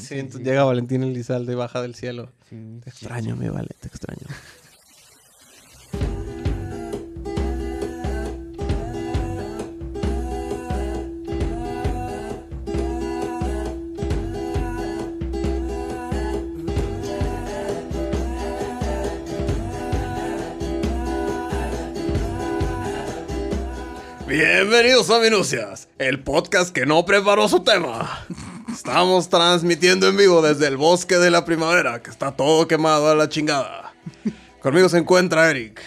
Sí, entonces llega Valentín Elizalde y baja del cielo. Sí, Te extraño, mi Vale, te extraño. Bienvenidos a Minucias, el podcast que no preparó su tema. Estamos transmitiendo en vivo desde el bosque de la primavera, que está todo quemado a la chingada. Conmigo se encuentra Eric.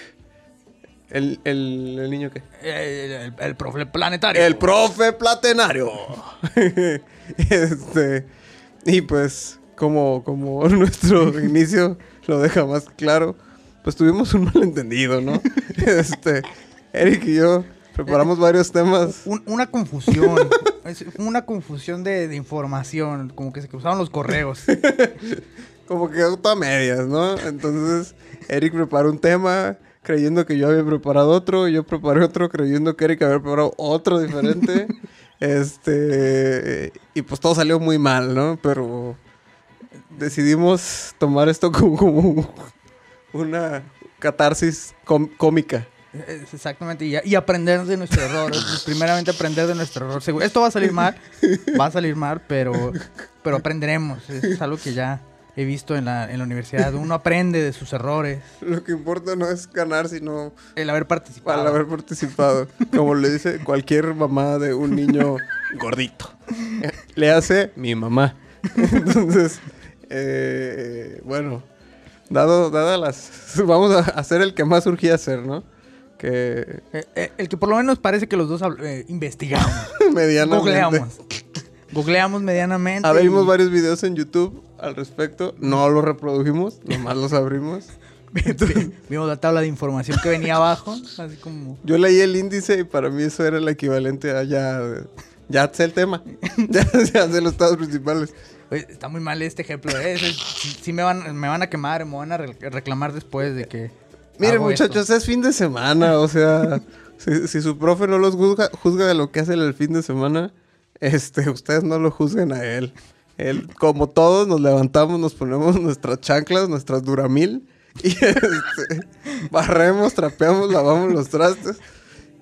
¿El, el, el niño qué? El, el, el profe planetario. El profe platenario. este, y pues, como, como nuestro inicio lo deja más claro, pues tuvimos un malentendido, ¿no? este, Eric y yo preparamos varios temas. Un- una confusión. Una confusión de, de información. Como que se cruzaron los correos. Como que auto a medias, ¿no? Entonces, Eric preparó un tema creyendo que yo había preparado otro, yo preparé otro creyendo que Eric había preparado otro diferente. este, y pues todo salió muy mal, ¿no? Pero decidimos tomar esto como, como una catarsis cómica. Exactamente. Y, y aprender de nuestro error. Primeramente aprender de nuestro error. Esto va a salir mal. Va a salir mal, pero, pero aprenderemos. Es algo que ya he visto en la, en la universidad. Uno aprende de sus errores. Lo que importa no es ganar, sino El haber participado. Para haber participado. Como le dice cualquier mamá de un niño gordito. Le hace mi mamá. Entonces, eh, bueno, dado, dadas las... Vamos a hacer el que más surgía hacer, ¿no? Que Eh, eh, el que por lo menos parece que los dos eh, investigamos. medianamente... Googleamos. Googleamos medianamente. Ah, vimos y- varios videos en YouTube al respecto. No los reprodujimos, nomás los abrimos. Vimos la tabla de información que venía abajo. Así como. Yo leí el índice y para mí eso era el equivalente a ya... Ya sé el tema. Ya, ya sé los estados principales. Oye, está muy mal este ejemplo. ¿eh? Sí, sí me, van, me van a quemar, me van a re- reclamar después de que. Miren, muchachos, esto. es fin de semana, o sea, si, si su profe no los juzga, juzga de lo que hace el fin de semana, este, ustedes no lo juzguen a él. Él, como todos, nos levantamos, nos ponemos nuestras chanclas, nuestras duramil, y este, barremos, trapeamos, lavamos los trastes,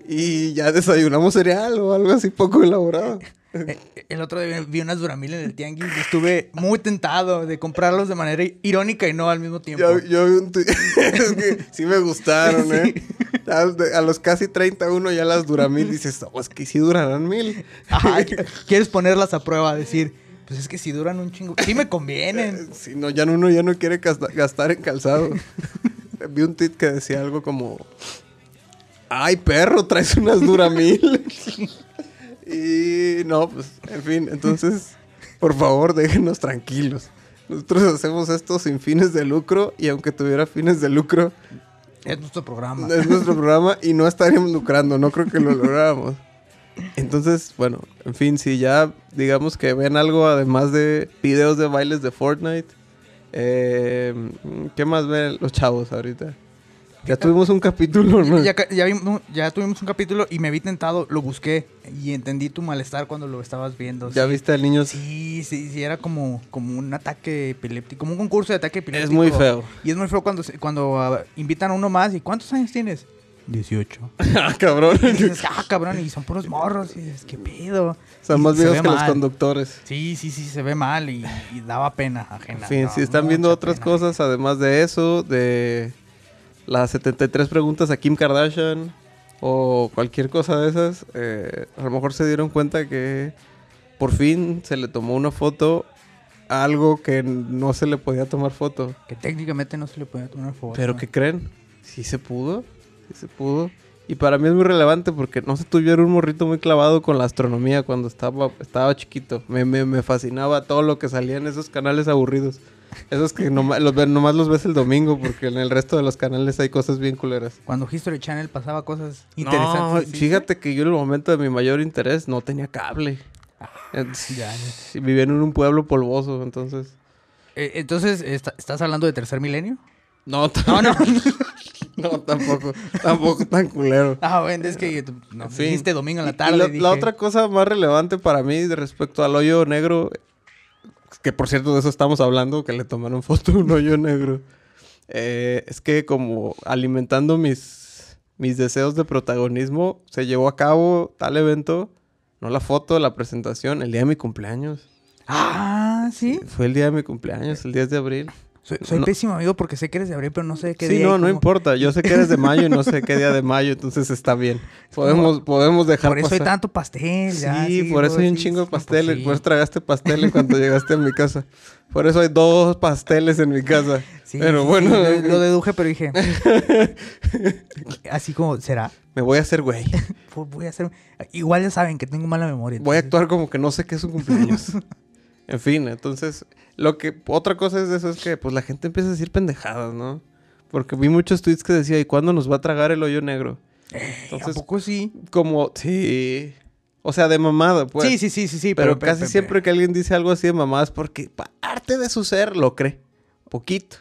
y ya desayunamos cereal o algo así poco elaborado. Eh, El otro día vi unas Duramil en el tianguis y estuve muy tentado de comprarlos de manera irónica y no al mismo tiempo. Yo, yo vi un es que sí me gustaron, ¿eh? A, los casi 31 ya las duramil dices, no, es que sí durarán mil. Ajá, quieres ponerlas a prueba, decir, pues es que si duran un chingo, sí me convienen. Si no, ya uno ya no quiere gasta- gastar en calzado. Vi un tweet que decía algo como: ¡Ay, perro! Traes unas Duramil. Y no, pues, en fin, entonces, por favor, déjenos tranquilos. Nosotros hacemos esto sin fines de lucro y aunque tuviera fines de lucro, Es nuestro programa. es nuestro programa y no estaríamos lucrando, no creo que lo lográramos. Entonces, bueno, en fin, si ya digamos que ven algo además de videos de bailes de Fortnite, eh, ¿qué más ven los chavos ahorita? Ya tuvimos un capítulo, ¿no? Ya, ca- ya vimos- ya tuvimos un capítulo y me vi tentado, lo busqué y entendí tu malestar cuando lo estabas viendo. ¿Ya sí. viste al niño? Sí, sí, sí, era como, como un ataque epiléptico, como un concurso de ataque epiléptico. Es muy feo. Y es muy feo cuando, cuando ah, invitan a uno más. ¿Y cuántos años tienes? 18. ah, cabrón. Y dices, ah, cabrón, y son puros morros. Y dices, ¿qué pedo? Son Y más viejos que los conductores. Sí, sí, sí, se ve mal y, y daba pena ajena. En fin, daba si están viendo otras pena. cosas además de eso, de las 73 preguntas a Kim Kardashian o cualquier cosa de esas, eh, a lo mejor se dieron cuenta que por fin se le tomó una foto a algo que no se le podía tomar foto. Que técnicamente no se le podía tomar foto. Pero ¿qué creen? Sí se pudo, sí se pudo. Y para mí es muy relevante porque no se tuvieron un morrito muy clavado con la astronomía cuando estaba, estaba chiquito. Me, me, me fascinaba todo lo que salía en esos canales aburridos. Esos que nomás los, ve- nomás los ves el domingo porque en el resto de los canales hay cosas bien culeras. Cuando History Channel pasaba cosas No, interesantes. ¿sí? fíjate que yo en el momento de mi mayor interés no tenía cable. Eh, ya, y Vivía en un pueblo polvoso, entonces... Eh, entonces, ¿está- ¿estás hablando de tercer milenio? No, No, no. No, tampoco, tampoco tan culero. Ah, bueno, es que no, fin. dijiste domingo en la tarde. la, dije, la otra cosa más relevante para mí respecto al hoyo negro, que por cierto de eso estamos hablando, que le tomaron foto a un hoyo negro, eh, es que como alimentando mis, mis deseos de protagonismo, se llevó a cabo tal evento, no la foto, la presentación, el día de mi cumpleaños. Ah, ¿sí? Fue el día de mi cumpleaños, el 10 de abril. Soy, soy No. pésimo amigo porque sé que eres de abril, pero no sé qué Sí, día. y no, no importa. Yo sé que eres de mayo y no sé qué día de mayo, entonces está bien. Podemos, podemos dejar Por eso hay pasar. tanto pastel, ya. Sí, por eso hay un sí, chingo de sí, pues pasteles. sí. Por eso tragaste pasteles cuando llegaste a mi casa. Por eso hay dos pasteles en mi casa. Sí, pero sí, bueno, sí, lo, deduje, pero dije. así como, ¿será? me voy a hacer güey. Pues voy a hacer. Igual ya saben que tengo mala memoria. Voy a actuar como que no sé qué es un cumpleaños. en fin, entonces, lo que otra cosa es de eso es que pues la gente empieza a decir pendejadas, ¿no? Porque vi muchos tweets que decía, ¿y cuándo nos va a tragar el hoyo negro? ¿A Entonces, poco sí? como, sí. O sea, de mamada, pues. sí, sí, sí, sí, sí. Pero, casi siempre que alguien dice algo así de mamada es porque parte de su ser lo cree. Poquito.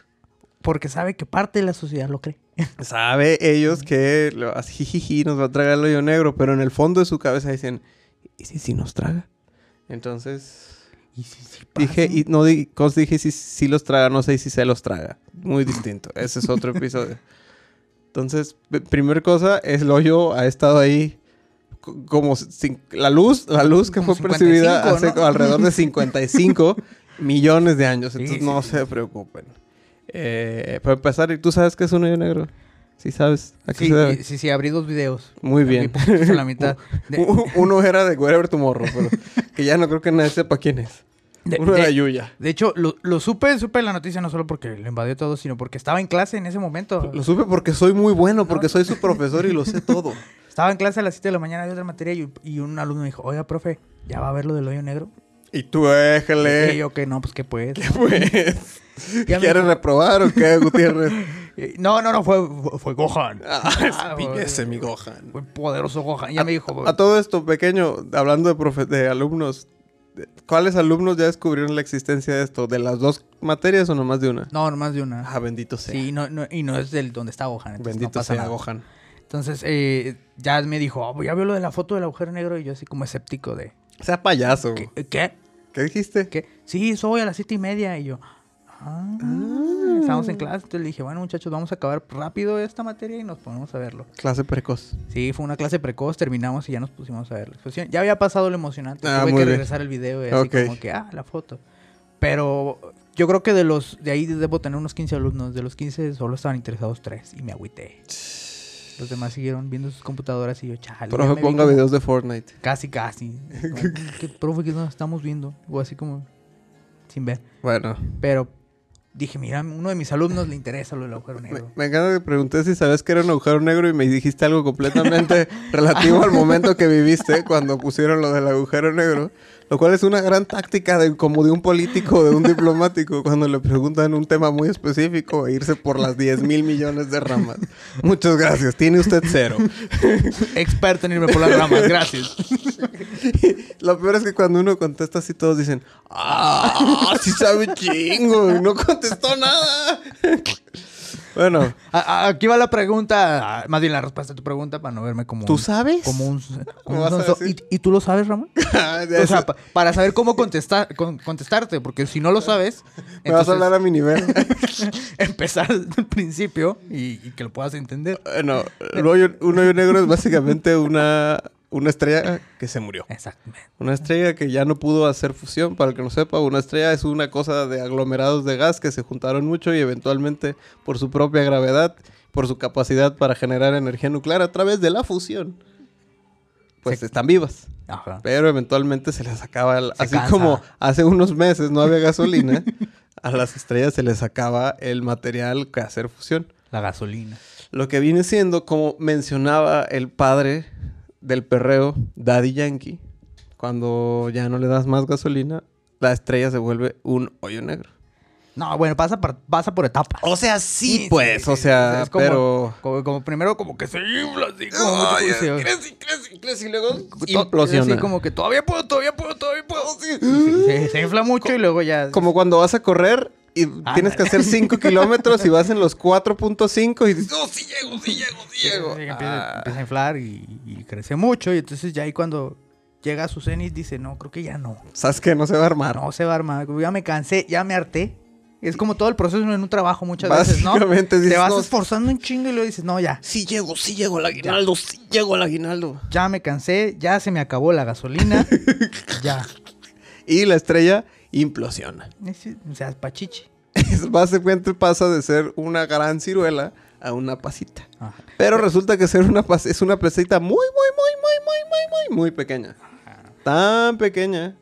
Porque sabe que parte de la sociedad lo cree. Sabe ellos que lo- así, jijiji, nos va a tragar el hoyo negro, pero en el fondo de su cabeza dicen, ¿y si sí nos traga? Entonces Y sí dije, y no di- cos- dije si, si los traga, no sé si se los traga. Muy distinto. Ese es otro episodio. Entonces, p- primer cosa, es el hoyo ha estado ahí co- como cin- la luz, la luz que Como fue percibida 55, hace ¿no? alrededor de 55 millones de años. Entonces sí, no sí. se preocupen. Eh, para empezar, ¿y tú sabes qué es un hoyo negro? Sí sabes. ¿A qué Sí, y- sí, sí, abrí dos videos. Muy bien. a la mitad. De, Uno era de Wherever Tomorrow, pero que ya no creo que nadie sepa quién es. de- Uno de- era Yuya. de hecho, lo, lo supe, supe la noticia no solo porque lo invadió todo, sino porque estaba en clase en ese momento. Lo supe porque soy muy bueno, porque soy su profesor y lo sé todo. Estaba en clase a las 7 de la mañana de otra materia y, y un alumno me dijo, oiga, profe, ¿ya va a ver lo del hoyo negro? Y tú, Y éjale. yo que no, pues que pues. Pues, Ya me ¿quieres reprobar o qué, Gutiérrez? No, no, no, fue, fue Gohan. Ah, ese mi Gohan. Fue poderoso Gohan. Ya me dijo, A todo esto, pequeño, hablando de, profe- de alumnos, ¿cuáles alumnos ya descubrieron la existencia de esto? ¿De las dos materias o nomás de una? no, más de una. Ah, bendito sea. Sí, no, no, y no es del donde está Gohan. entonces no bendito pasa sea nada. Gohan. Entonces, eh, ya me dijo, "Oh, ya veo lo de la foto del agujero negro y yo así como escéptico de, Sea payaso. ¿qué? ¿Qué? ¿Qué dijiste? ¿Qué? Sí, soy a las siete y media. Y yo, ah, estábamos en clase. Entonces le dije, bueno, muchachos, vamos a acabar rápido esta materia y nos ponemos a verlo. Clase precoz. Sí, fue una clase precoz, terminamos y ya nos pusimos a ver la exposición. Ya había pasado lo emocionante. Ah, Tuve que bien. regresar el video y así como que, ah, la foto. Pero yo creo que de los, de ahí debo tener unos 15 alumnos. De los 15 solo estaban interesados tres y me agüité. Los demás siguieron viendo sus computadoras y yo, chale. Profe, ponga como- videos de Fortnite. Casi, casi. Como, ¿Qué profe que nos estamos viendo? O así como sin ver. Bueno. Pero dije, mira, uno de mis alumnos le interesa lo del agujero Me, negro. me encanta que pregunté si sabías que era un agujero negro y me dijiste algo completamente relativo al momento que viviste cuando pusieron lo del agujero negro. Lo cual es una gran táctica de, como de un político, de un diplomático, cuando le preguntan un tema muy específico e irse por las 10 mil millones de ramas. Muchas gracias. Tiene usted cero. Experto en irme por las ramas, gracias. Lo peor es que cuando uno contesta así, todos dicen, ¡Ah! Sí sabe chingo. Y no contestó nada. Bueno, Aquí va la pregunta, más bien la respuesta a tu pregunta para no verme como ¿tú un- sabes? como un, como un? ¿Y, y tú lo sabes, Ramón? Ah, O sea, pa- para saber cómo contestar, con- contestarte, porque si no lo sabes, Me vas a hablar a mi nivel. empezar desde el principio y, y que lo puedas entender. Bueno, un hoyo negro es básicamente una, una estrella que se murió. Exactamente. Una estrella que ya no pudo hacer fusión, para el que no sepa, una estrella es una cosa de aglomerados de gas que se juntaron mucho y eventualmente por su propia gravedad, por su capacidad para generar energía nuclear a través de la fusión, pues Se- están vivas. Ajá. Pero eventualmente se les acaba, el- Se así cansa. como hace unos meses no había gasolina, a las estrellas se les acaba el material que hacer fusión. La gasolina. Lo que viene siendo, como mencionaba el padre del perreo, Daddy Yankee, cuando ya no le das más gasolina, la estrella se vuelve un hoyo negro. No, bueno, pasa por, pasa por etapas. O sea, Sí, sí, pues, sí, o sí, sea, es como- pero... Como, como primero como que se infla así, como mucho Ay, crece, crece, crece y luego implosiona. Así como que todavía puedo, todavía puedo, todavía puedo. Sí, se, se infla mucho y luego ya... Como cuando vas a correr y Ah, tienes que hacer 5 kilómetros y vas en los 4.5 y dices, no, sí llego, sí llego, sí llego. Sí, empieza, Ah. empieza a inflar y, y crece mucho. Y entonces ya ahí cuando llega a su cenit dice, no, creo que ya no. ¿Sabes qué? No se va a armar. No se va a armar. Ya me cansé, ya me harté. Es como todo el proceso en un trabajo muchas veces, ¿no? Básicamente Te dices, vas no, esforzando un chingo y luego dices, no, ya. sí llego, sí llego al aguinaldo, sí llego al aguinaldo. Ya me cansé, ya se me acabó la gasolina. ya. Y la estrella implosiona. Es- O sea, pachichi. Es, básicamente pasa de ser una gran ciruela a una pasita. Ajá. Pero resulta que ser una pas- es una pasita muy, muy, muy, muy, muy, muy, muy, muy pequeña. Tan pequeña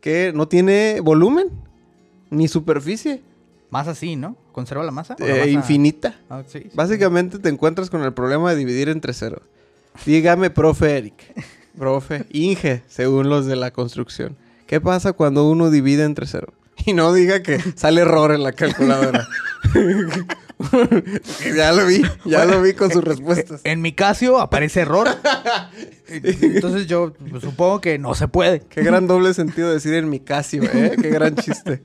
que no tiene volumen ni superficie. Más así, ¿no? ¿Conserva la masa? ¿O la eh, masa- infinita. Ah, sí, sí. Básicamente te encuentras con el problema de dividir entre cero. Dígame, profe Eric. Profe, Inge, según los de la construcción. ¿Qué pasa cuando uno divide entre cero? Y no diga que sale error en la calculadora. ya lo vi, ya lo vi con sus respuestas. En mi Casio aparece error. Entonces yo pues, supongo que no se puede. Qué gran doble sentido decir en mi Casio, ¿eh? Qué gran chiste.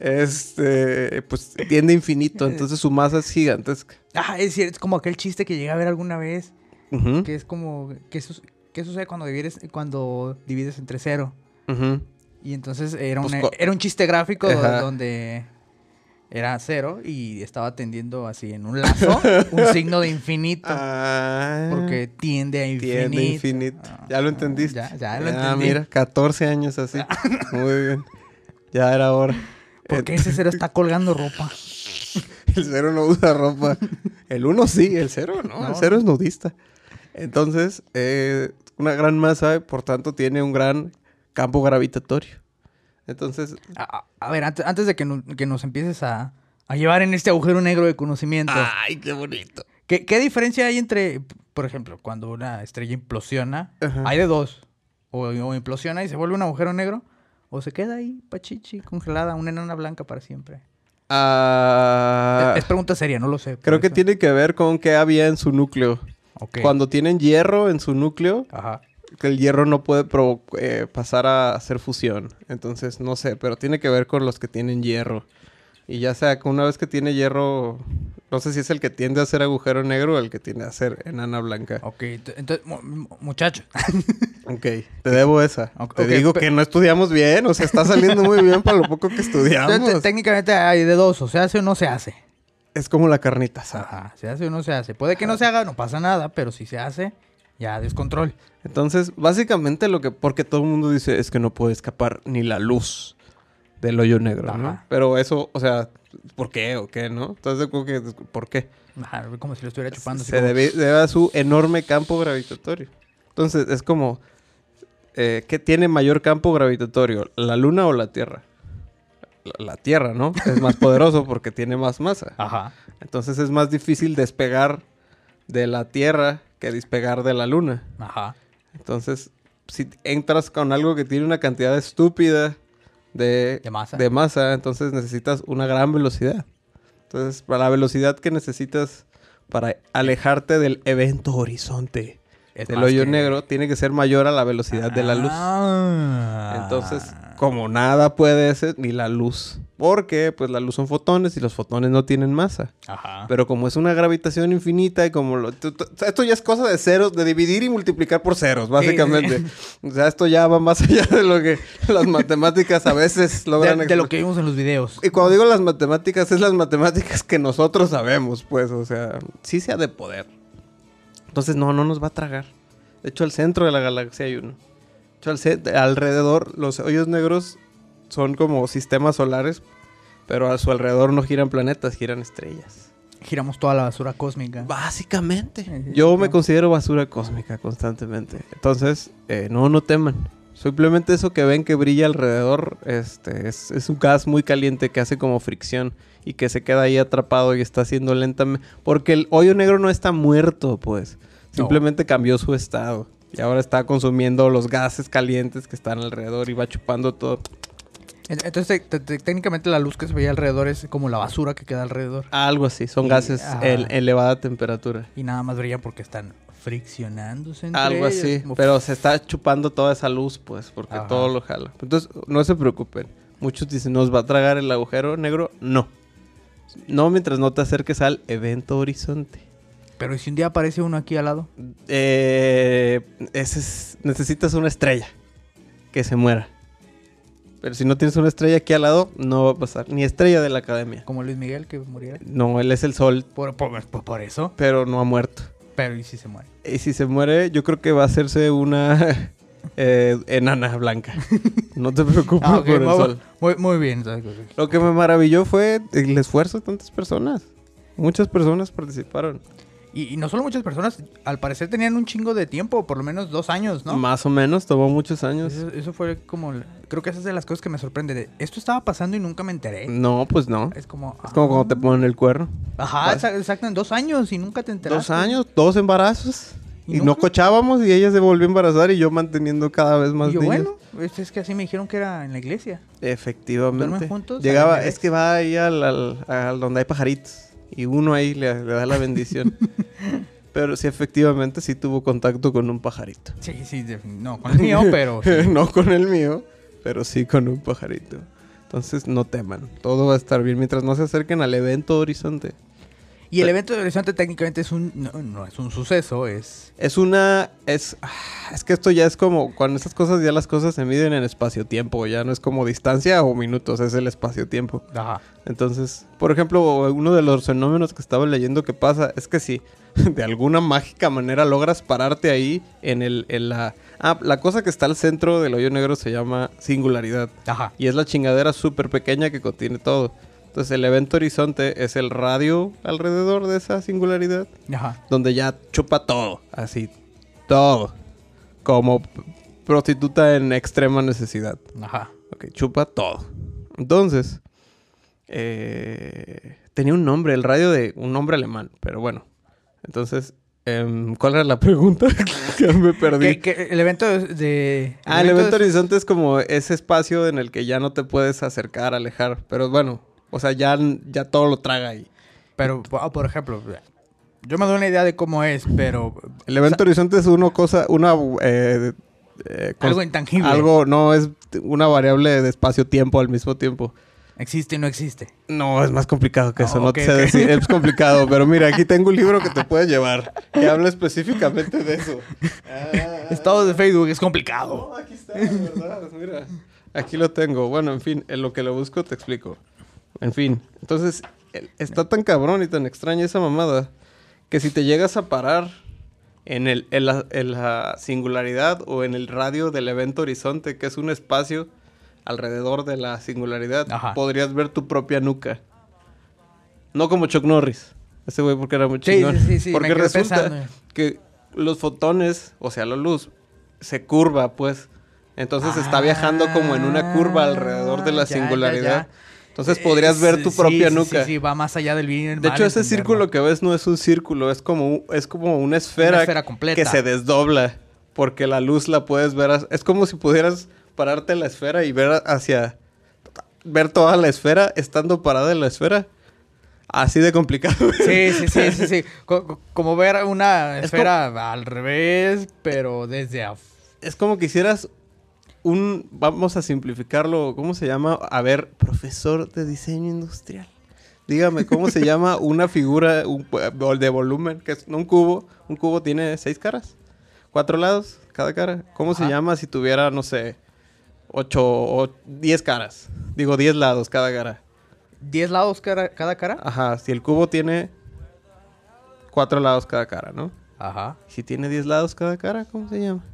Este, pues tiende infinito, entonces su masa es gigantesca. Ah, es cierto, es como aquel chiste que llegué a ver alguna vez. Que es como. ¿Qué, su- qué sucede cuando divides, cuando divides entre cero? Y entonces era un, Pues, co- era un chiste gráfico Ajá. donde era cero y estaba tendiendo así en un lazo un signo de infinito. Ah. Porque tiende a infinito. Tiende a infinito. Ah, Ya lo entendiste. Ya, ya lo Ah, entendí. mira, 14 años así. Muy bien. Ya era hora. ¿Por Eh, qué ese cero está colgando ropa? El cero no usa ropa. El uno sí, el cero no. No. El cero es nudista. Entonces, eh, una gran masa, por tanto, tiene un gran campo gravitatorio. Entonces, A, ver, antes, antes de que, no- que nos empieces a, a llevar en este agujero negro de conocimiento, ¡ay, qué bonito! ¿qué, qué diferencia hay entre, por ejemplo, cuando una estrella implosiona? Ajá. Hay de dos. O, o implosiona y se vuelve un agujero negro, o se queda ahí, pachichi, congelada, una enana blanca para siempre. Ah, es, pregunta seria, no lo sé. creo que tiene que ver con qué había en su núcleo. Ok. Cuando tienen hierro en su núcleo, Ajá. Que el hierro no puede eh, pasar a hacer fusión. Entonces, no sé, pero tiene que ver con los que tienen hierro. Y ya sea que una vez que tiene hierro, no sé si es el que tiende a hacer agujero negro o el que tiende a hacer enana blanca. Ok, ent- entonces, mu- mu- muchachos, Ok, te debo esa. Te digo que no estudiamos bien, o sea, está saliendo muy bien para lo poco que entonces, estudiamos. técnicamente hay de dos, o se hace o no se hace. Es como la carnita asada. Ajá, se hace o no se hace. Puede que no se haga, no pasa nada, pero si se hace, ya descontrol. Entonces, básicamente lo que, porque todo el mundo dice es que no puede escapar ni la luz del hoyo negro, ¿no? Pero eso, o sea, ¿por qué o qué, no? Entonces, como que, ¿por qué? Ajá, como si lo estuviera chupando. Se como- debe, debe a su enorme campo gravitatorio. Entonces, es como, eh, ¿qué tiene mayor campo gravitatorio? ¿La luna o la Tierra? La, la Tierra, ¿no? Es más poderoso porque tiene más masa. Ajá. Entonces es más difícil despegar de la Tierra que despegar de la luna. Ajá. Entonces, si entras con algo que tiene una cantidad estúpida de, De masa. de masa, entonces necesitas una gran velocidad. Entonces, para la velocidad que necesitas para alejarte del evento horizonte Es más hoyo que- negro, tiene que ser mayor a la velocidad de la luz. Ah. Entonces, como nada puede ser, ni la luz. Porque, pues, la luz son fotones y los fotones no tienen masa. Ajá. Pero como es una gravitación infinita y como lo... esto ya es cosa de ceros, de dividir y multiplicar por ceros, básicamente. O sea, esto ya va más allá de lo que las matemáticas a veces logran... de, de lo que vimos en los videos. Y cuando digo las matemáticas, es las matemáticas que nosotros sabemos, pues, o sea, sí sea de poder. Entonces, no, no nos va a tragar. De hecho, al centro de la galaxia hay uno. De hecho, alrededor, los hoyos negros son como sistemas solares, pero a su alrededor no giran planetas, giran estrellas. Giramos toda la basura cósmica. Básicamente. Yo me considero basura cósmica constantemente. Entonces, eh, no, no teman. Simplemente eso que ven que brilla alrededor este, es, es un gas muy caliente que hace como fricción y que se queda ahí atrapado y está haciendo lentamente. Porque el hoyo negro no está muerto, pues. No. Simplemente cambió su estado. Y ahora está consumiendo los gases calientes que están alrededor y va chupando todo. En- Entonces, te- te- te- técnicamente la luz que se veía alrededor es como la basura que queda alrededor. Algo así. Son Y- gases ajá. en elevada temperatura. Y nada más brilla porque están friccionándose entre Algo ellos, así, pero se está chupando toda esa luz, pues, porque Ajá. todo lo jala. Entonces, no se preocupen. Muchos dicen, ¿nos va a tragar el agujero negro? No. No mientras no te acerques al evento horizonte. Pero ¿y si un día aparece uno aquí al lado? Eh, ese es- necesitas una estrella que se muera. Pero si no tienes una estrella aquí al lado, no va a pasar. Ni estrella de la academia. Como Luis Miguel que muriera. No, él es el sol, Por, por, por- por eso. pero no ha muerto. Pero ¿y si se muere? Y si se muere, yo creo que va a hacerse una eh, enana blanca. No te preocupes Ah, por el muy, sol. muy, muy bien. Lo que me maravilló fue el esfuerzo de tantas personas. Muchas personas participaron. Y, y no solo muchas personas, al parecer tenían un chingo de tiempo, por lo menos dos años, ¿no? Más o menos, tomó muchos años. Eso, eso fue como, creo que esa es de las cosas que me sorprende. De, Esto estaba pasando y nunca me enteré. No, pues no. Es como... Es como cuando te ponen el cuerno. Ajá, exa- exacto, en dos años y nunca te enteraste. Dos años, dos embarazos. ¿Y Y, no nunca? cochábamos y ella se volvió a embarazar y yo manteniendo cada vez más Y yo, niños. bueno, es, que así me dijeron que era en la iglesia. Efectivamente. ¿Duermen juntos? Llegaba, ¿Al es que va ahí al, al- al donde hay pajaritos. Y uno ahí le, le da la bendición. Pero sí, efectivamente, sí tuvo contacto con un pajarito. Sí, sí, no con el mío, pero... sí. no con el mío, pero sí con un pajarito. Entonces no teman, todo va a estar bien mientras no se acerquen al evento horizonte. Y el evento de Horizonte técnicamente es un... No, no es un suceso, es... Es una. Es, es que esto ya es como. Cuando estas cosas ya las cosas se miden en espacio-tiempo. Ya no es como distancia o minutos, es el espacio-tiempo. Ajá. Entonces, por ejemplo, uno de los fenómenos que estaba leyendo que pasa es que si de alguna mágica manera logras pararte ahí en el. En la, ah, la cosa que está al centro del hoyo negro se llama singularidad. Ajá. Y es la chingadera súper pequeña que contiene todo. Entonces, el evento horizonte es el radio alrededor de esa singularidad Ajá. donde ya chupa todo, así, todo, como prostituta en extrema necesidad. Ajá. Ok, chupa todo. Entonces, eh, tenía un nombre, el radio de un nombre alemán, pero bueno. Entonces, em, ¿cuál era la pregunta? que me perdí. El evento de... Ah, el evento de- horizonte es como ese espacio en el que ya no te puedes acercar, alejar, pero bueno, o sea, ya, ya todo lo traga ahí. Pero, ah, por ejemplo, yo me doy una idea de cómo es, pero... El evento horizonte es una cosa, una... eh, eh, Algo intangible. Algo, no, es una variable de espacio-tiempo al mismo tiempo. Existe y no existe. No, es más complicado que eso, no te sé decir, es complicado, pero mira, aquí tengo un libro que te puedes llevar, que habla específicamente de eso. Ah, Estado de Facebook es complicado. no, aquí está, de verdad, mira. Aquí lo tengo. Bueno, en fin, en lo que lo busco te explico. En fin, entonces, está tan cabrón y tan extraña esa mamada que si te llegas a parar en, el, en, la, en la singularidad o en el radio del evento horizonte, que es un espacio alrededor de la singularidad, Ajá. podrías ver tu propia nuca. No como Chuck Norris. Ese güey porque era muy chingón. sí, sí, sí, porque resulta pensando. que los fotones, o sea, la luz, se curva, pues. Entonces está viajando como en una curva alrededor de la Ah, ya, singularidad. ya. Entonces podrías ver tu Sí, propia sí, nuca. Sí, sí, va más allá del bien y el De mal, hecho, ese entenderlo. círculo que ves no es un círculo, es como, es como una esfera, Una esfera completa. que se desdobla. Porque la luz la puedes ver. Es como si pudieras pararte en la esfera y ver hacia. Ver toda la esfera estando parada en la esfera. Así de complicado. Sí, sí, sí, sí, sí. Co- co- como ver una esfera al revés, pero desde af- es como que hicieras un. Vamos a simplificarlo. ¿Cómo se llama? A ver, profesor de diseño industrial. Dígame, ¿cómo se llama una figura un- de volumen? Que es un cubo. Un cubo tiene seis caras. Cuatro lados, cada cara. ¿Cómo se llama si tuviera, no sé, ocho o diez caras? Digo, diez lados cada cara. 10 lados cara- cada cara. Ajá, si el cubo tiene cuatro lados cada cara, ¿no? Ajá. Si tiene 10 lados cada cara, ¿cómo se llama?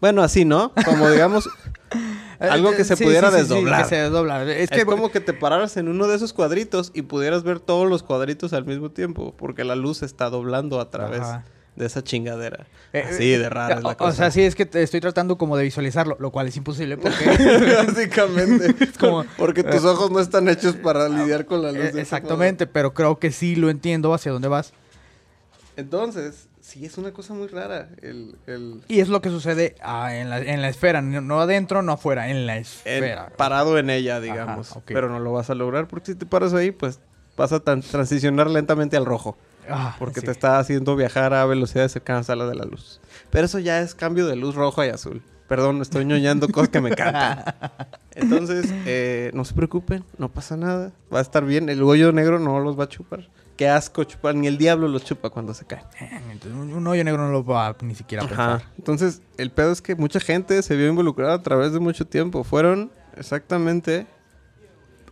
Bueno, así, ¿no? Como digamos, Algo que se pudiera desdoblar. que se desdobla. Es es, que como que te pararas en uno de esos cuadritos y pudieras ver todos los cuadritos al mismo tiempo, porque la luz está doblando a través Ajá. de esa chingadera. Eh, Así eh, de rara es la o- cosa. O sea, sí, es que te estoy tratando como de visualizarlo, lo cual es imposible porque... Básicamente. como- porque tus ojos no están hechos para lidiar con la luz. Eh, Exactamente, pero creo que sí lo entiendo hacia dónde vas. Entonces, sí es una cosa muy rara. El, el- Y es lo que sucede ah, en, la, en la esfera, no, adentro, no afuera, en la el esfera. parado en ella, digamos. Pero no lo vas a lograr porque si te paras ahí, pues vas a tan- transicionar lentamente al rojo. Ah, Porque sí. te está haciendo viajar a velocidades cercanas a la de la luz. Pero eso ya es cambio de luz roja y azul. Perdón, estoy ñoñando cosas que me encantan. Entonces, eh, no se preocupen, no pasa nada. Va a estar bien. El hoyo negro no los va a chupar. Qué asco chupar. Ni el diablo los chupa cuando se caen. Eh, entonces, un, hoyo negro no lo va ni siquiera a pensar. Ajá. Entonces, el pedo es que mucha gente se vio involucrada a través de mucho tiempo. Fueron exactamente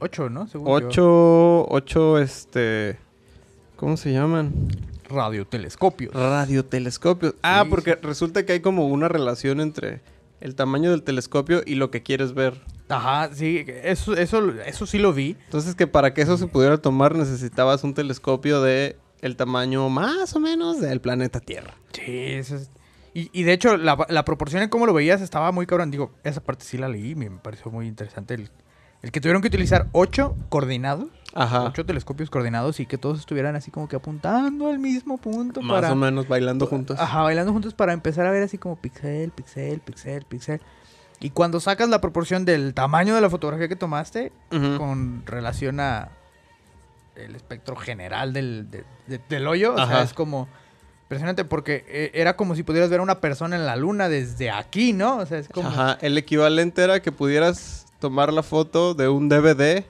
Ocho, ¿no? Según yo. ocho, ocho, este... ¿Cómo se llaman? radiotelescopios. Radiotelescopios. Ah, Sí, porque resulta que hay como una relación entre el tamaño del telescopio y lo que quieres ver. Ajá, sí, eso, eso, eso sí lo vi. Entonces que para que eso se pudiera tomar necesitabas un telescopio de el tamaño más o menos del planeta Tierra. Sí, eso es- Y, y de hecho, la, la proporción en cómo lo veías estaba muy cabrón. Digo, esa parte sí la leí, me pareció muy interesante. El, el que tuvieron que utilizar ocho coordinados, Ajá. ocho telescopios coordinados y que todos estuvieran así como que apuntando al mismo punto Más para... o menos bailando juntos. Ajá, bailando juntos para empezar a ver así como pixel, pixel, pixel, pixel. Y cuando sacas la proporción del tamaño de la fotografía que tomaste con relación a el espectro general del, de- de- del hoyo, o sea, es como impresionante porque eh, era como si pudieras ver a una persona en la luna desde aquí, ¿no? O sea, es como... Ajá. El equivalente era que pudieras tomar la foto de un DVD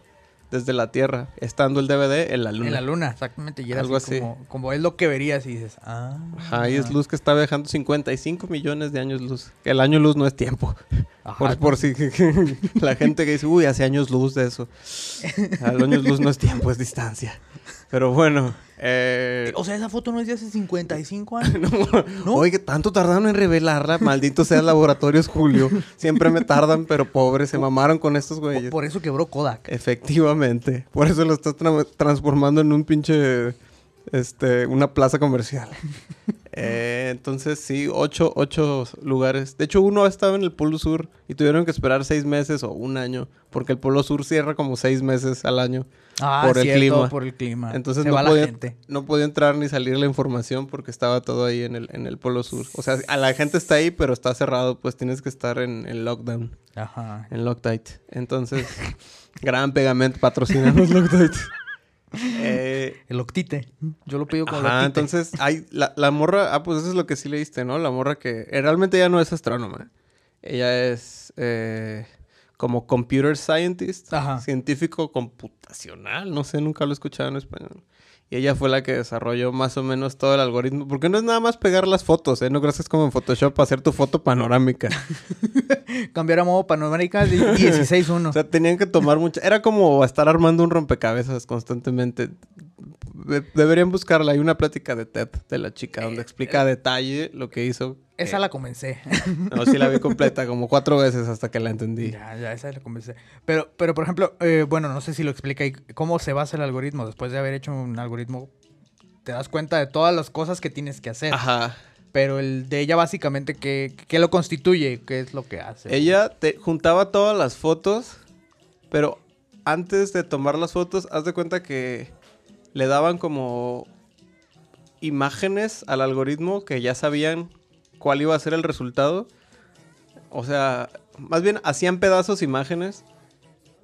desde la Tierra, estando el DVD en la luna. En la luna, exactamente. Y era Algo así, así. Como, como es lo que verías y dices, ah. Ajá, y es luz que está viajando 55 millones de años luz. El año luz no es tiempo. Ajá, Por, por si la gente que dice, uy, hace años luz de eso. Al años luz no es tiempo, es distancia. Pero bueno, eh, O sea, esa foto no es de hace 55 años. ¿No? Oye, tanto tardaron en revelarla. Maldito sea Laboratorios Julio. Siempre me tardan, pero pobres, se mamaron con estos güeyes. por eso quebró Kodak. Efectivamente. Por eso lo estás tra- transformando en un pinche. Este, una plaza comercial. Eh, entonces, sí, ocho, ocho lugares. De hecho, uno estaba en el Polo Sur y tuvieron que esperar seis meses o un año. Porque el Polo Sur cierra como seis meses al año. Ah, Por el clima. por el clima. Entonces Se no va la podía, gente. no podía entrar ni salir la información porque estaba todo ahí en el, en el Polo Sur. O sea, a la gente está ahí, pero está cerrado, pues tienes que estar en, en lockdown, Ajá. en Loctite. Entonces, gran pegamento, patrocinamos Loctite. Eh, El octite. Yo lo pido con ajá, el octite. entonces hay la, la morra, ah, pues eso es lo que sí leíste, ¿no? La morra que eh, realmente ella no es astrónoma. Ella es eh, como computer scientist, Ajá. científico computacional, no sé, nunca lo he escuchado en español. Y ella fue la que desarrolló más o menos todo el algoritmo. Porque no es nada más pegar las fotos, ¿eh? No creas que es como en Photoshop hacer tu foto panorámica. Cambiar a modo panorámica de 16.1. O sea, tenían que tomar mucha... Era como estar armando un rompecabezas constantemente. De- deberían buscarla. Hay una plática de TED de la chica donde explica a detalle lo que hizo. Esa Eh, la comencé. No, sí la vi completa como cuatro veces hasta que la entendí. ya, ya, esa la comencé. Pero, pero por ejemplo, eh, bueno, no sé si lo explica y cómo se basa el algoritmo. Después de haber hecho un algoritmo, te das cuenta de todas las cosas que tienes que hacer. Ajá. Pero el de ella básicamente, ¿qué, qué lo constituye? ¿Qué es lo que hace? Ella te juntaba todas las fotos, pero antes de tomar las fotos, haz de cuenta que le daban como imágenes al algoritmo que ya sabían cuál iba a ser el resultado. O sea, más bien hacían pedazos imágenes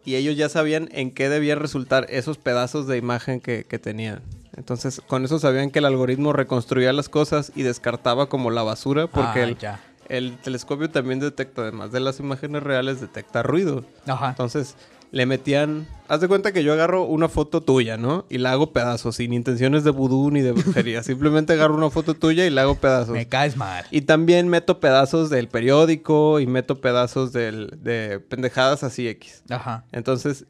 y ellos ya sabían en qué debían resultar esos pedazos de imagen que, que tenían. Entonces, con eso sabían que el algoritmo reconstruía las cosas y descartaba como la basura porque Ah, el, ya. el telescopio también detecta, además de las imágenes reales, detecta ruido. Ajá. Entonces, le metían... Haz de cuenta que yo agarro una foto tuya, ¿no? Y la hago pedazos, sin intenciones de vudú ni de brujería. Simplemente agarro una foto tuya y la hago pedazos. Me caes mal. Y también meto pedazos del periódico y meto pedazos del, de pendejadas así X. Ajá. Entonces,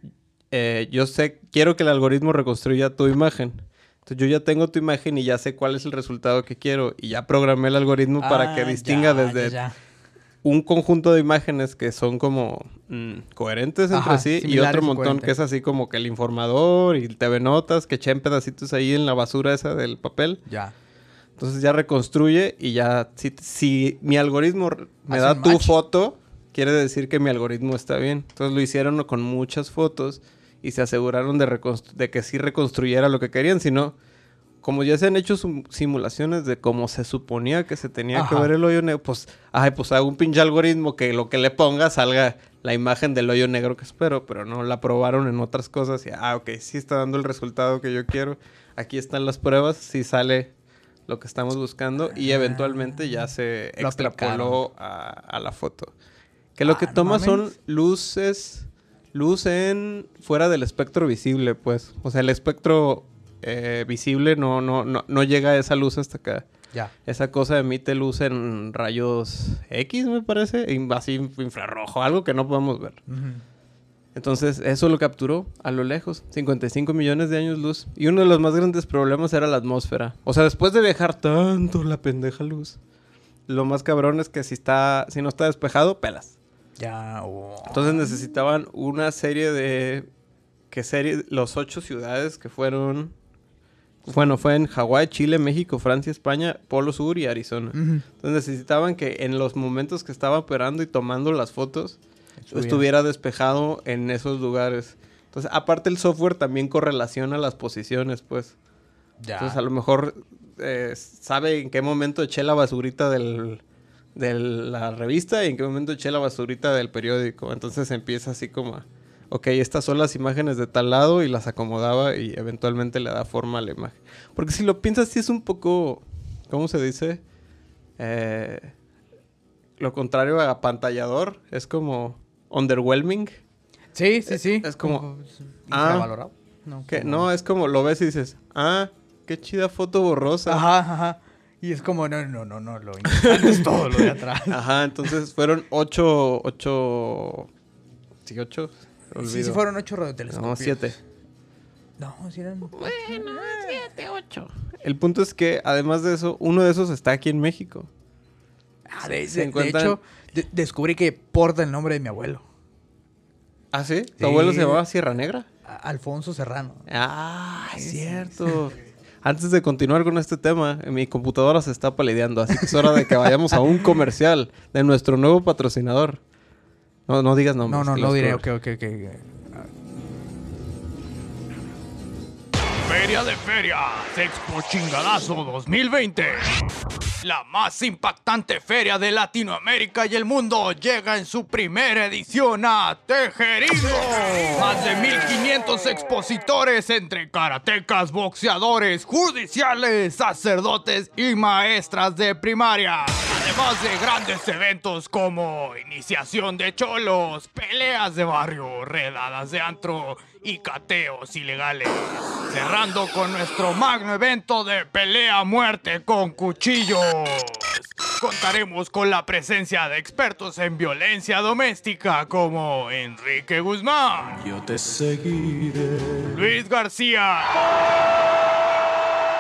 eh, yo sé, quiero que el algoritmo reconstruya tu imagen. Entonces, yo ya tengo tu imagen y ya sé cuál es el resultado que quiero. Y ya programé el algoritmo para que Ah, distinga ya, desde ya, ya. Un conjunto de imágenes que son como mm, coherentes entre Ajá, sí y otro montón que es así como que el informador y el TV Notas que echen pedacitos ahí en la basura esa del papel. Ya. Entonces ya reconstruye y ya, si, si mi algoritmo me Hace da tu match. foto, quiere decir que mi algoritmo está bien. Entonces lo hicieron con muchas fotos y se aseguraron de, de que sí reconstruyera lo que querían, sino como ya se han hecho simulaciones de cómo se suponía que se tenía que ver el hoyo negro, pues, ay, pues hago un pinche algoritmo que lo que le ponga salga la imagen del hoyo negro que espero, pero no la probaron en otras cosas y, ah, ok, sí está dando el resultado que yo quiero. Aquí están las pruebas, si sale lo que estamos buscando y eventualmente ya se Lo extrapoló a, a la foto. Que lo Ah, que no toma son luces, luz en fuera del espectro visible, pues. O sea, el espectro eh, visible no, no, no, no llega a esa luz hasta acá. Ya. Esa cosa emite luz en rayos X, me parece, así infrarrojo, algo que no podemos ver. Entonces, eso lo capturó a lo lejos, 55 millones de años luz. Y uno de los más grandes problemas era la atmósfera. O sea, después de viajar tanto la pendeja luz, lo más cabrón es que si está si no está despejado, pelas. Ya. oh. Entonces necesitaban una serie de ¿qué serie? Los ocho ciudades que fueron bueno, fue en Hawái, Chile, México, Francia, España, Polo Sur y Arizona. Entonces necesitaban que en los momentos que estaba operando y tomando las fotos Estuviera. estuviera despejado en esos lugares. Entonces, aparte el software también correlaciona las posiciones, pues. Ya. Entonces, a lo mejor eh, sabe en qué momento eché la basurita del, de la revista y en qué momento eché la basurita del periódico. Entonces empieza así como, a, ok, estas son las imágenes de tal lado y las acomodaba y eventualmente le da forma a la imagen. Porque si lo piensas, sí es un poco, ¿cómo se dice? Eh, lo contrario a apantallador, es como underwhelming. Sí, sí, sí. es como- Ah. Ah. Infravalorado. No, Que no, es como lo ves y dices, ah, qué chida foto borrosa. Ajá, ajá. Y es como, no, no, no, no, lo importante es todo lo de atrás. Ajá, entonces fueron ocho, ocho, sí, ocho. Sí, sí fueron ocho radiotelescopios. No, siete. No, sí eran... El punto es que, además de eso, uno de esos está aquí en México. Ah, de, de- de hecho, de- descubrí que porta el nombre de mi abuelo. ¿Ah, sí? ¿Tu Sí. abuelo se llamaba Sierra Negra? A- Alfonso Serrano. Ah, es cierto. Antes de continuar con este tema, mi computadora se está palideando, así que es hora de que vayamos a un comercial de nuestro nuevo patrocinador. No, no digas nombres. No, no, no diré. Ok, ok, ok. Feria de Ferias, Expo Chingadazo 2020. La más impactante feria de Latinoamérica y el mundo llega en su primera edición a Tejerizo. Más de 1500 expositores entre karatecas, boxeadores, judiciales, sacerdotes y maestras de primaria. Además de grandes eventos como iniciación de cholos, peleas de barrio, redadas de antro y cateos ilegales. Cerrando con nuestro magno evento de pelea a muerte con cuchillos. Contaremos con la presencia de expertos en violencia doméstica como Enrique Guzmán, Yo te seguiré. Luis García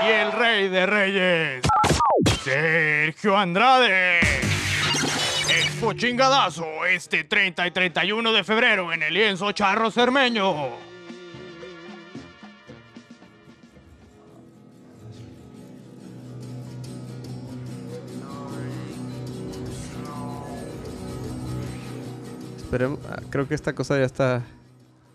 y el rey de reyes, Sergio Andrade. Expo Chingadazo este 30 y 31 de febrero en el lienzo Charro Cermeño. Esperemos- ah, creo que esta cosa ya está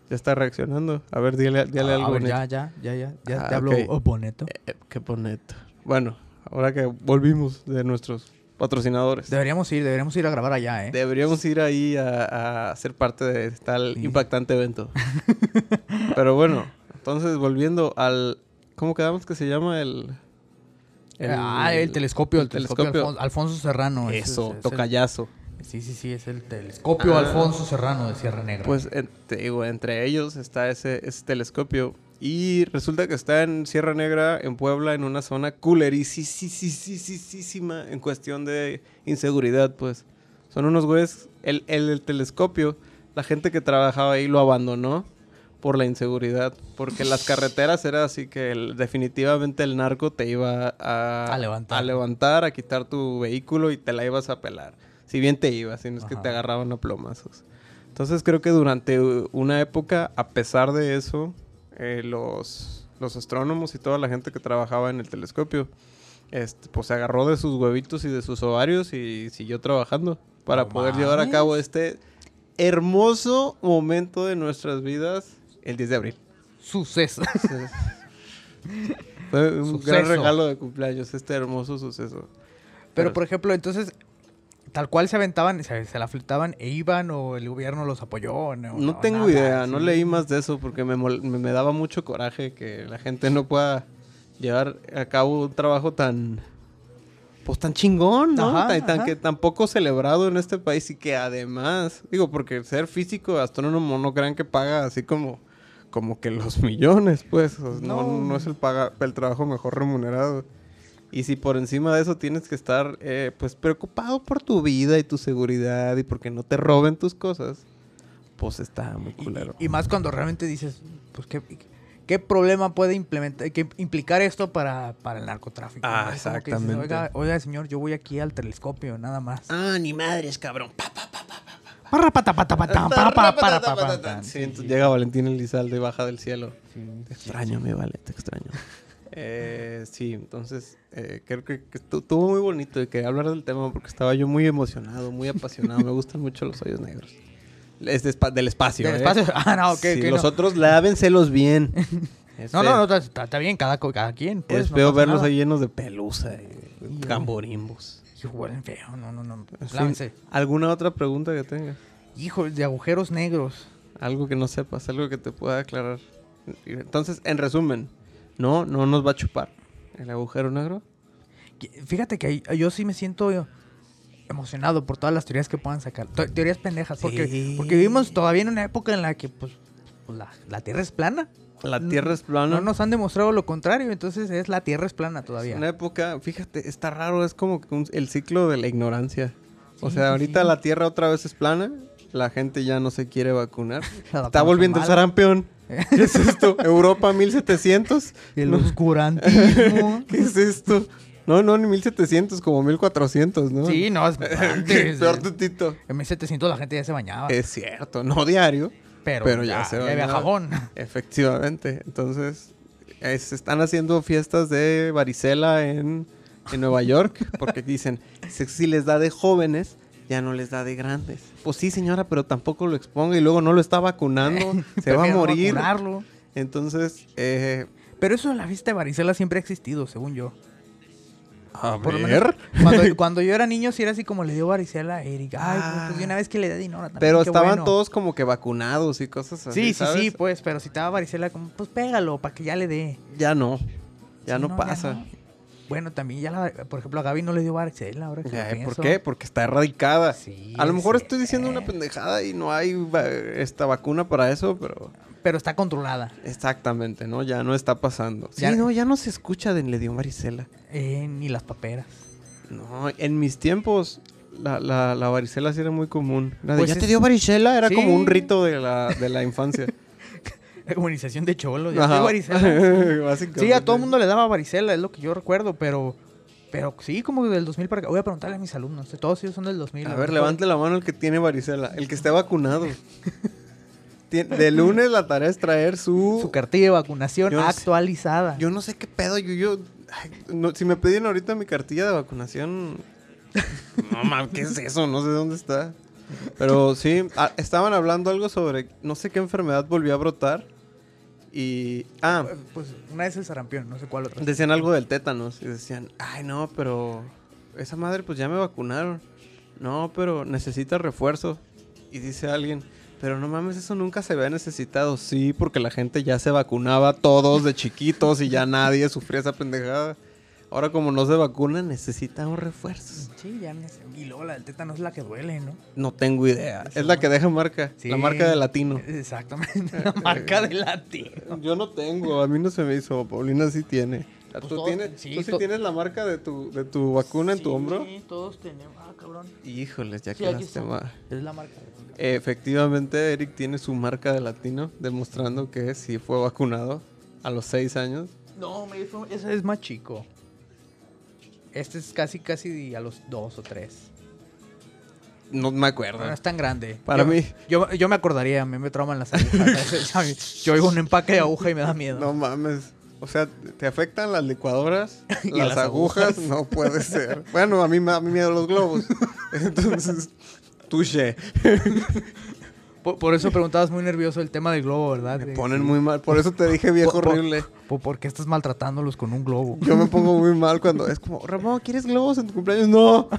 ya está reaccionando. A ver, dile, dile Ah, algo. a ver, bonito. ya, ya, ya, ya. Ya Ah, te hablo ok. oh, bonito. Eh, eh, qué bonito. Bueno, ahora que volvimos de nuestros patrocinadores. Deberíamos ir, deberíamos ir a grabar allá, ¿eh? Deberíamos ir ahí a, a ser parte de tal Sí. impactante evento. Pero bueno, entonces volviendo al... ¿Cómo quedamos que se llama el... ah, el telescopio, el telescopio, telescopio. Alfon- Alfonso Serrano. Eso, es- es el- tocayazo. Sí, sí, sí, es el telescopio Ah. Alfonso Serrano de Sierra Negra. Pues te digo, entre ellos está ese, ese telescopio. Y resulta que está en Sierra Negra, en Puebla, en una zona culerísima en cuestión de inseguridad, pues. Son unos güeyes. El, el, el telescopio, la gente que trabajaba ahí lo abandonó por la inseguridad. Porque las carreteras era así que el- definitivamente el narco te iba a, A levantar. a levantar, a quitar tu vehículo y te la ibas a pelar. Si bien te ibas, si no es que te agarraban a plomazos. Entonces creo que durante una época, a pesar de eso, eh, los, los astrónomos y toda la gente que trabajaba en el telescopio, este, pues se agarró de sus huevitos y de sus ovarios y siguió trabajando para poder llevar a cabo este hermoso momento de nuestras vidas el 10 de abril. Suceso. Fue un Suceso. gran regalo de cumpleaños, este hermoso suceso. Pero, por ejemplo, entonces, tal cual se aventaban, se, se la fletaban e iban o el gobierno los apoyó. No, tengo nada, idea, no leí más de eso porque me, me, daba mucho coraje que la gente no pueda llevar a cabo un trabajo tan pues tan chingón, ¿no? Ajá, tan, ajá. que tan poco celebrado en este país y que además, digo, porque ser físico astrónomo no crean que paga así como como que los millones, pues, no, No. no es el paga el trabajo mejor remunerado. Y si por encima de eso tienes que estar eh, pues preocupado por tu vida y tu seguridad y porque no te roben tus cosas, pues está muy Y- culero. Y, más cuando realmente dices, pues, ¿qué, qué problema puede implementar, qué implicar esto para, para el narcotráfico? Ah, ¿no? Que exactamente. oiga, oiga, señor, yo voy aquí al telescopio, nada más. Ah, ni madres, cabrón. Pa, pa, pa, llega Valentín Elizalde y baja del cielo. Sí, Te extraño, mi vale, te extraño. Eh, sí, entonces eh, creo que, que estu- estuvo muy bonito y quería hablar del tema porque estaba yo muy emocionado, muy apasionado. Me gustan mucho los hoyos negros. Es de del espacio. ¿Del ¿eh? espacio? Ah, no, ok, Sí, ok, los no. otros lávenselos bien. Es No, feo- no, no, está, bien, cada, quien. Pues, es no feo verlos nada. ahí llenos de pelusa y gamborimbos. Huelen feo, no, no, no. Lávense. ¿Alguna otra pregunta que tengas? Hijo, de agujeros negros. Algo que no sepas, algo que te pueda aclarar. Entonces, en resumen, no, no nos va a chupar el agujero negro. Fíjate que yo sí me siento emocionado por todas las teorías que puedan sacar. Te- teorías pendejas. Porque, Sí. porque vivimos todavía en una época en la que, pues, pues, la, la Tierra es plana. La Tierra es plana. No nos han demostrado lo contrario, entonces es la Tierra es plana todavía. Una época, fíjate, está raro, es como un- el ciclo de la ignorancia. o sea, ahorita sí. la Tierra otra vez es plana, la gente ya no se quiere vacunar. Está volviendo el sarampión. ¿Qué es esto? Europa 1700. El No, oscurantismo. ¿Qué es esto? No, no, ni 1700, como 1400, ¿no? Sí, no, es antes. Peor tantito. En 1700 la gente ya se bañaba. Es cierto, no diario. pero, pero ya, ya se ya había bañaba. jabón. Efectivamente. Entonces, eh, se están haciendo fiestas de varicela en, en Nueva York porque dicen, si les da de jóvenes, ya no les da de grandes. Pues sí, señora, pero tampoco lo exponga y luego no lo está vacunando, se va a morir. vacunarlo. Entonces, eh, Pero eso de la fiesta de varicela siempre ha existido, según yo. a Por ver. menos cuando, cuando yo era niño, sí era así como le dio varicela a Eric. Ay, Ah. pues, pues, una vez que le di Dinora también. Pero estaban bueno. todos como que vacunados y cosas así. Sí, sí, ¿sabes? sí, pues, pero si te daba varicela, como, pues pégalo para que ya le dé. Ya no. Ya Sí, no pasa. no. Bueno, también ya, la, por ejemplo, a Gaby no le dio varicela. Ahora que ¿Por qué? Porque está erradicada. Sí, a lo mejor estoy diciendo una cierto. pendejada y no hay va- esta vacuna para eso, pero Pero está controlada. exactamente, ¿no? Ya no está pasando. Sí, Ya- no, ya no se escucha de le dio varicela. Eh, ni las paperas. No, en mis tiempos la, la, la varicela sí era muy común. De, Pues ¿Ya es- te dio varicela? Era Sí. como un rito de la, de la infancia. La comunización de cholos. Ya varicela. Sí, a todo el mundo le daba varicela, es lo que yo recuerdo, pero... Pero sí, como del 2000 para acá. Voy a preguntarle a mis alumnos. Todos ellos son del 2000. A ver, levante la mano el que tiene varicela, el que esté vacunado. De lunes la tarea es traer su... Su cartilla de vacunación Yo no sé- actualizada. Yo no sé qué pedo, yo, yo, ay, no, si me pedían ahorita mi cartilla de vacunación, no mames, ¿qué es eso? No sé dónde está. Pero sí, ah, estaban hablando algo sobre, no sé qué enfermedad volvió a brotar y, ah, Pues una es el sarampión, no sé cuál otra. decían algo del tétanos y decían, ay no, pero esa madre pues ya me vacunaron. No, pero necesita refuerzo. Y dice alguien, pero no mames, eso nunca se había necesitado. Sí, porque la gente ya se vacunaba todos de chiquitos y ya nadie sufría esa pendejada. Ahora como no se vacuna, necesitamos refuerzos. Sí, ya me sé. Y luego la del tétano es la que duele, ¿no? No tengo idea. Es la que deja marca. Sí. La marca de latino. Exactamente. La marca de latino. Yo no tengo, a mí no se me hizo. Paulina sí tiene. Pues ¿Tú, todos- tienes, sí, ¿tú sí tienes la marca de tu, de tu vacuna en tu hombro? Sí, todos tenemos. Ah, cabrón. Híjoles, ya Sí, que aquí está. lástima. Es la marca. Efectivamente, Eric tiene su marca de latino, demostrando que sí fue vacunado a los seis años. No, me dijo, ese es más chico. Este es casi, casi a los dos o tres. No me acuerdo. Bueno, es tan grande. Para Yo- mí- Yo, yo me acordaría, a mí me trauman las agujas. yo oigo un empaque de aguja y me da miedo. No mames. O sea, ¿te afectan las licuadoras? Y las, las agujas? agujas. No puede ser. Bueno, a mí me da miedo los globos. Entonces, touché. Por, por eso preguntabas muy nervioso el tema del globo, ¿verdad? Me ponen muy mal. Por eso te dije viejo Po- po- horrible. po- ¿Por qué estás maltratándolos con un globo? Yo me pongo muy mal cuando es como, Ramón, ¿quieres globos en tu cumpleaños? No,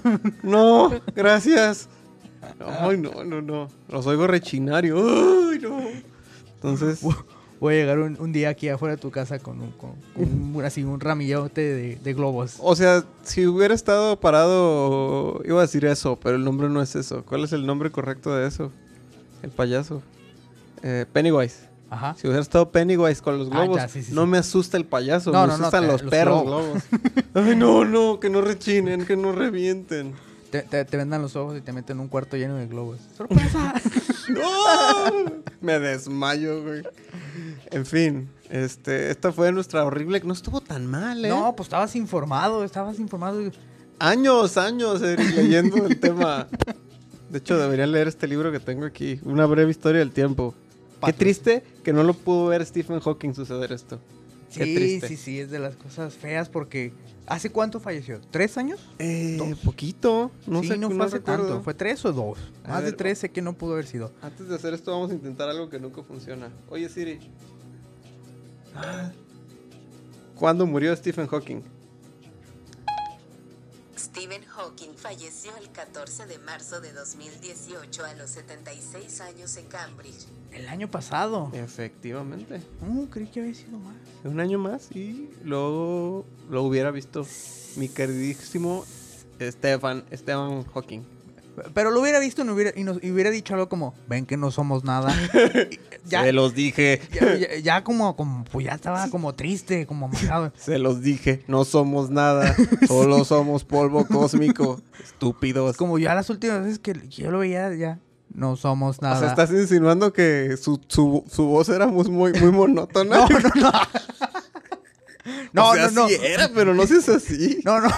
no, gracias. Ay, no, no, no. Los oigo rechinar y, ¡ay, no! Entonces, Voy a llegar un, un día aquí afuera de tu casa con un, con, con un- así un ramillote de, de globos. O sea, si hubiera estado parado, iba a decir eso, pero el nombre no es eso. ¿Cuál es el nombre correcto de eso? El payaso. Eh, Pennywise. Ajá. Si hubiera estado Pennywise con los Ah, globos, ya, sí, sí, no sí. me asusta el payaso, No, me no, no, asustan te- los los perros globos. globos. Ay, no, no, que no rechinen, que no revienten. Te, te, te vendan los ojos y te meten en un cuarto lleno de globos. ¡Sorpresa! ¡No! Me desmayo, güey. En fin, este, esta fue nuestra horrible. No estuvo tan mal, ¿eh? no, pues estabas informado, estabas informado. Años, años Eric, leyendo el tema. De hecho, deberían leer este libro que tengo aquí. Una breve historia del tiempo. Qué triste que no lo pudo ver Stephen Hawking suceder esto. Qué Sí, triste. sí, sí, es de las cosas feas porque... ¿Hace cuánto falleció? ¿Tres años? Eh, Dos. poquito. No sí, sé, no no fue hace recuerdo. tanto. ¿Fue tres o dos? A Más de tres sé que no pudo haber sido. Antes de hacer esto, vamos a intentar algo que nunca funciona. Oye, Siri. Ah. ¿Cuándo murió Stephen Hawking? Stephen Hawking falleció el 14 de marzo de 2018 a los 76 años en Cambridge. El año pasado. Efectivamente. No, creí que había sido más. Un año más y luego lo hubiera visto mi queridísimo Stephen, Stephen Hawking. Pero lo hubiera visto y, no hubiera, y, nos, y hubiera dicho algo como, ven que no somos nada. Ya, Se los dije. ya, ya- ya como, como, pues ya estaba como triste, como amargado. Se los dije. No somos nada. Solo somos polvo cósmico. Estúpidos. Como ya las últimas veces que yo lo veía, ya no somos nada. O sea, estás insinuando que su, su, su voz era muy, muy, muy monótona. No, no, no. No, O sea, no, no. sí era, pero no seas así. No, no.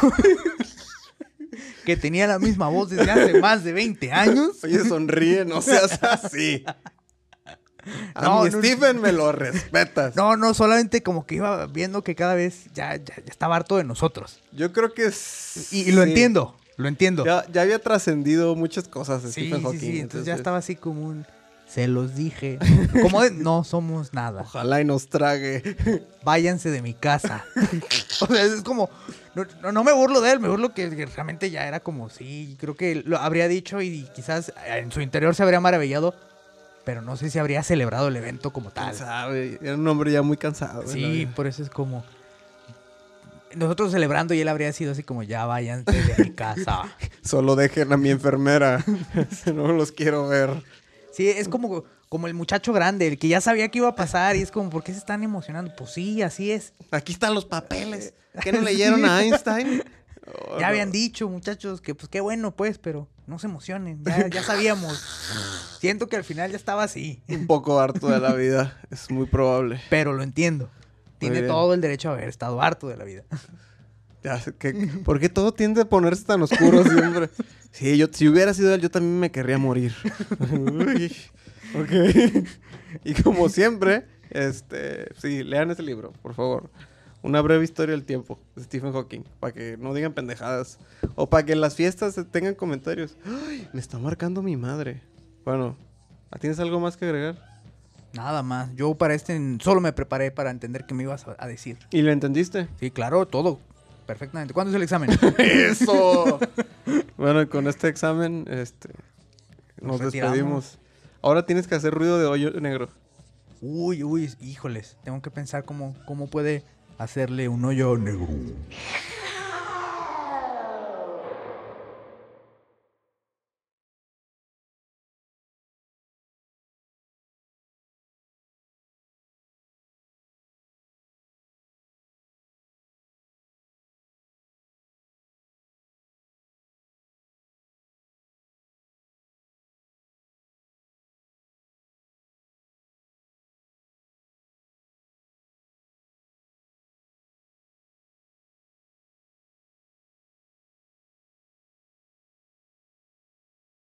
Que tenía la misma voz desde hace más de 20 años. Oye, sonríe, no seas así. A No, mi no, Stephen me lo respetas. No, no, solamente como que iba viendo que cada vez ya, ya, ya estaba harto de nosotros. Yo creo que es... Y, y lo sí. entiendo, lo entiendo. Ya, ya había trascendido muchas cosas sí, Stephen sí, Hawking. sí, entonces ya estaba así como un... Se los dije. Como de, no somos nada. Ojalá y nos trague. Váyanse de mi casa. o sea, es como... No, no- me burlo de él, me burlo que, realmente ya era como, sí, creo que lo habría dicho y quizás en su interior se habría maravillado, pero no sé si habría celebrado el evento como ¿Quién tal. sabe? Era un hombre ya muy cansado. la Sí, por eso es como. Nosotros celebrando y él habría sido así como ya váyanse de mi casa. Solo dejen a mi enfermera. no los quiero ver. Sí, es como, como el muchacho grande, el que ya sabía que iba a pasar y es como, ¿por qué se están emocionando? Pues sí, así es. Aquí están los papeles. ¿Qué no leyeron a Einstein? Oh, Ya habían dicho, muchachos, que pues qué bueno, pues, pero no se emocionen, ya, ya sabíamos. Siento que al final ya estaba así, Un poco harto de la vida. Es muy probable. pero lo entiendo. Tiene todo el derecho a haber estado harto de la vida. ¿Por qué todo tiende a ponerse tan oscuro siempre? Sí, yo, si hubiera sido él, yo también me querría morir. Uy, ok. Y como siempre, este, sí, lean ese libro, por favor. Una breve historia del tiempo de Stephen Hawking, para que no digan pendejadas. O para que en las fiestas tengan comentarios. ¡Ay! Me está marcando mi madre. Bueno, ¿tienes algo más que agregar? Nada más. Yo para este solo me preparé para entender qué me ibas a decir. ¿Y lo entendiste? Sí, claro, todo. Perfectamente. ¿Cuándo es el examen? ¡Eso! bueno, con este examen, este, nos, despedimos. Ahora tienes que hacer ruido de hoyo negro. Uy, uy, híjoles. Tengo que pensar cómo, cómo puede hacerle un hoyo negro.